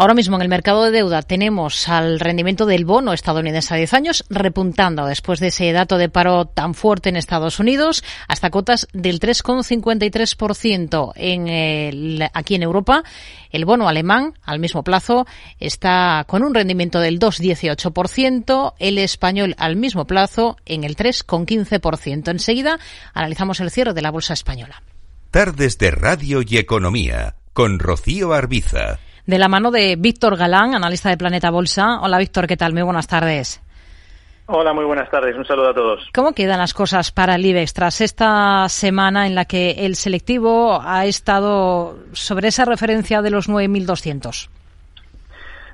Ahora mismo en el mercado de deuda tenemos al rendimiento del bono estadounidense a 10 años repuntando después de ese dato de paro tan fuerte en Estados Unidos hasta cotas del 3,53% en el, aquí en Europa. El bono alemán al mismo plazo está con un rendimiento del 2,18%, el español al mismo plazo en el 3,15%. Enseguida analizamos el cierre de la bolsa española. Tardes de Radio y Economía con Rocío Arbiza de la mano de Víctor Galán, analista de Planeta Bolsa. Hola Víctor, ¿qué tal? Muy buenas tardes. Hola, muy buenas tardes. Un saludo a todos. ¿Cómo quedan las cosas para el IBEX tras esta semana en la que el selectivo ha estado sobre esa referencia de los 9.200?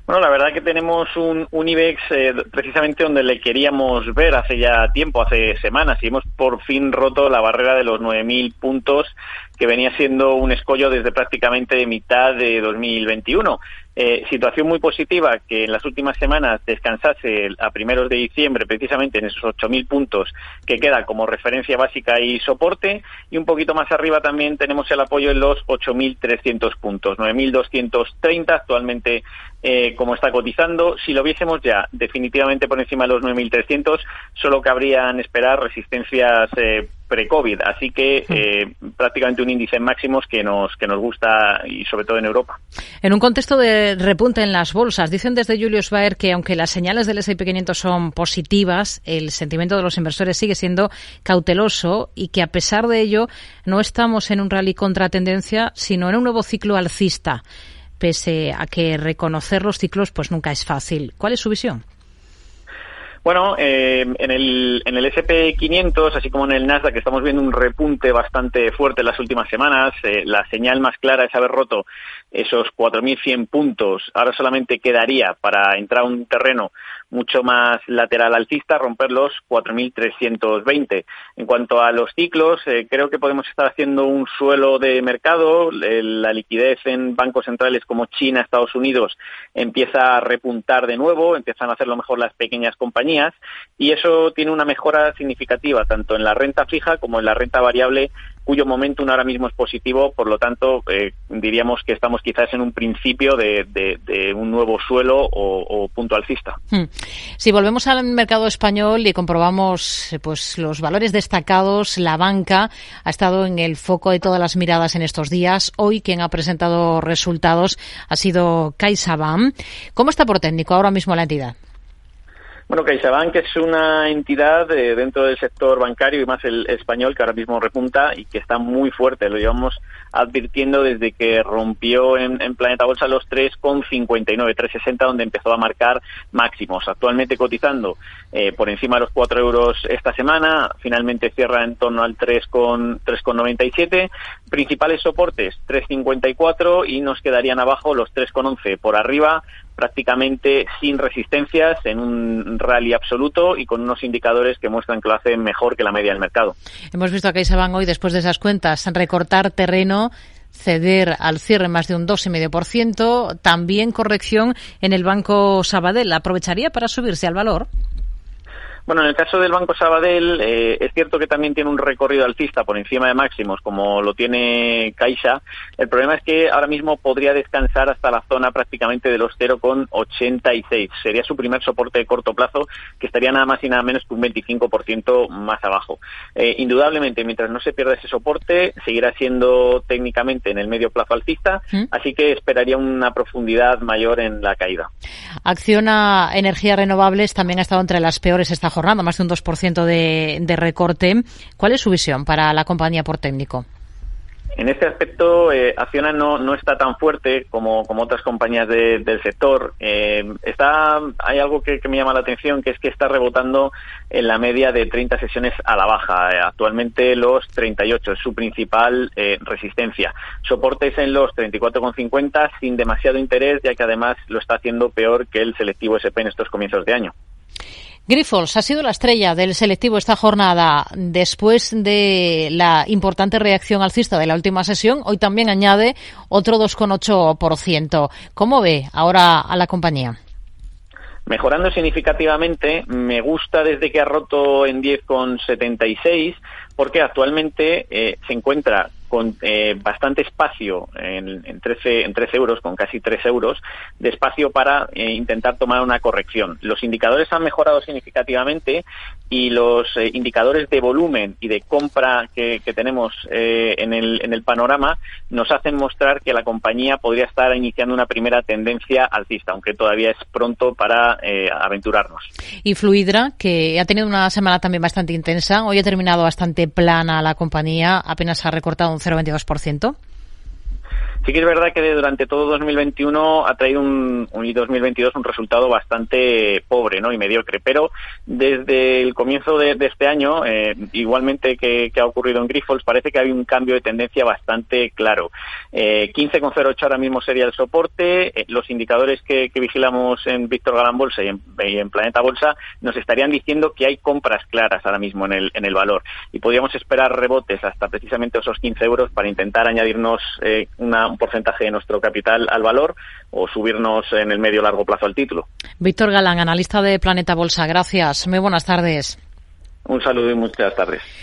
Bueno, la verdad que tenemos un, un IBEX eh, precisamente donde le queríamos ver hace ya tiempo, hace semanas, y hemos por fin roto la barrera de los 9.000 puntos que venía siendo un escollo desde prácticamente mitad de 2021. Eh, situación muy positiva que en las últimas semanas descansase a primeros de diciembre precisamente en esos 8.000 puntos que queda como referencia básica y soporte y un poquito más arriba también tenemos el apoyo en los 8.300 puntos, 9.230 actualmente eh, como está cotizando. Si lo viésemos ya definitivamente por encima de los 9.300 solo cabrían esperar resistencias eh, pre-COVID, así que eh, prácticamente un índice en máximos que nos, que nos gusta y sobre todo en Europa. En un contexto de repunte en las bolsas, dicen desde Julius Baer que aunque las señales del S&P 500 son positivas, el sentimiento de los inversores sigue siendo cauteloso y que a pesar de ello no estamos en un rally contra tendencia, sino en un nuevo ciclo alcista, pese a que reconocer los ciclos pues nunca es fácil. ¿Cuál es su visión? Bueno, eh, en el, en el SP500, así como en el Nasdaq, estamos viendo un repunte bastante fuerte en las últimas semanas. Eh, la señal más clara es haber roto esos 4.100 puntos. Ahora solamente quedaría para entrar a un terreno mucho más lateral alcista, romper los 4.320. En cuanto a los ciclos, eh, creo que podemos estar haciendo un suelo de mercado. la liquidez en bancos centrales como China, Estados Unidos empieza a repuntar de nuevo, empiezan a hacerlo mejor las pequeñas compañías y eso tiene una mejora significativa tanto en la renta fija como en la renta variable cuyo momentum ahora mismo es positivo, por lo tanto, eh, diríamos que estamos quizás en un principio de, un nuevo suelo o, punto alcista. Hmm. Si volvemos al mercado español y comprobamos eh, pues los valores destacados, la banca ha estado en el foco de todas las miradas en estos días. Hoy quien ha presentado resultados ha sido CaixaBank. ¿Cómo está por técnico ahora mismo la entidad? Bueno, CaixaBank es una entidad eh, dentro del sector bancario y más el español que ahora mismo repunta y que está muy fuerte. Lo llevamos advirtiendo desde que rompió en, Planeta Bolsa los 3,59, 3,60 donde empezó a marcar máximos. Actualmente cotizando eh, por encima de los 4 euros esta semana, finalmente cierra en torno al 3,97. Principales soportes 3,54 y nos quedarían abajo los 3,11. Por arriba prácticamente sin resistencias en un rally absoluto y con unos indicadores que muestran que lo hacen mejor que la media del mercado. Hemos visto a CaixaBank hoy, después de esas cuentas, recortar terreno ceder al cierre más de un 2,5%, también corrección en el Banco Sabadell. ¿Aprovecharía para subirse al valor? Bueno, en el caso del Banco Sabadell, eh, es cierto que también tiene un recorrido alcista por encima de máximos, como lo tiene Caixa. El problema es que ahora mismo podría descansar hasta la zona prácticamente de los 0,86. Sería su primer soporte de corto plazo, que estaría nada más y nada menos que un 25% más abajo. Eh, indudablemente, mientras no se pierda ese soporte, seguirá siendo técnicamente en el medio plazo alcista, ¿Mm? así que esperaría una profundidad mayor en la caída. Acciona Energías Renovables también ha estado entre las peores esta jornada, más de un 2% de, de recorte. ¿Cuál es su visión para la compañía por técnico? En este aspecto, eh, Acciona no, no está tan fuerte como, como otras compañías del sector. Eh, está, hay algo que, me llama la atención, que es que está rebotando en la media de 30 sesiones a la baja. Eh, actualmente los 38 es su principal eh, resistencia. Soportes en los 34,50 sin demasiado interés, ya que además lo está haciendo peor que el selectivo SP en estos comienzos de año. Grifols ha sido la estrella del selectivo esta jornada después de la importante reacción alcista de la última sesión. Hoy también añade otro 2,8%. ¿Cómo ve ahora a la compañía? Mejorando significativamente, me gusta desde que ha roto en 10,76 porque actualmente eh, se encuentra con eh, bastante espacio en, en, 13, en 13 euros, con casi 3 euros, de espacio para eh, intentar tomar una corrección. Los indicadores han mejorado significativamente y los eh, indicadores de volumen y de compra que, que tenemos eh, en, el, en el panorama nos hacen mostrar que la compañía podría estar iniciando una primera tendencia alcista, aunque todavía es pronto para eh, aventurarnos. Y Fluidra, que ha tenido una semana también bastante intensa, hoy ha terminado bastante plana la compañía, apenas ha recortado un 0,22%. Sí que es verdad que durante todo 2021 ha traído un, y 2022 un resultado bastante pobre ¿no? y mediocre, pero desde el comienzo de, este año, eh, igualmente que, ha ocurrido en Grifols, parece que hay un cambio de tendencia bastante claro. Eh, 15,08 ahora mismo sería el soporte, eh, los indicadores que, que, vigilamos en Víctor Galán Bolsa y en, y en, Planeta Bolsa nos estarían diciendo que hay compras claras ahora mismo en el, en el valor y podríamos esperar rebotes hasta precisamente esos 15 euros para intentar añadirnos eh, una un porcentaje de nuestro capital al valor o subirnos en el medio largo plazo al título. Víctor Galán, analista de Planeta Bolsa, gracias. Muy buenas tardes. Un saludo y muchas tardes.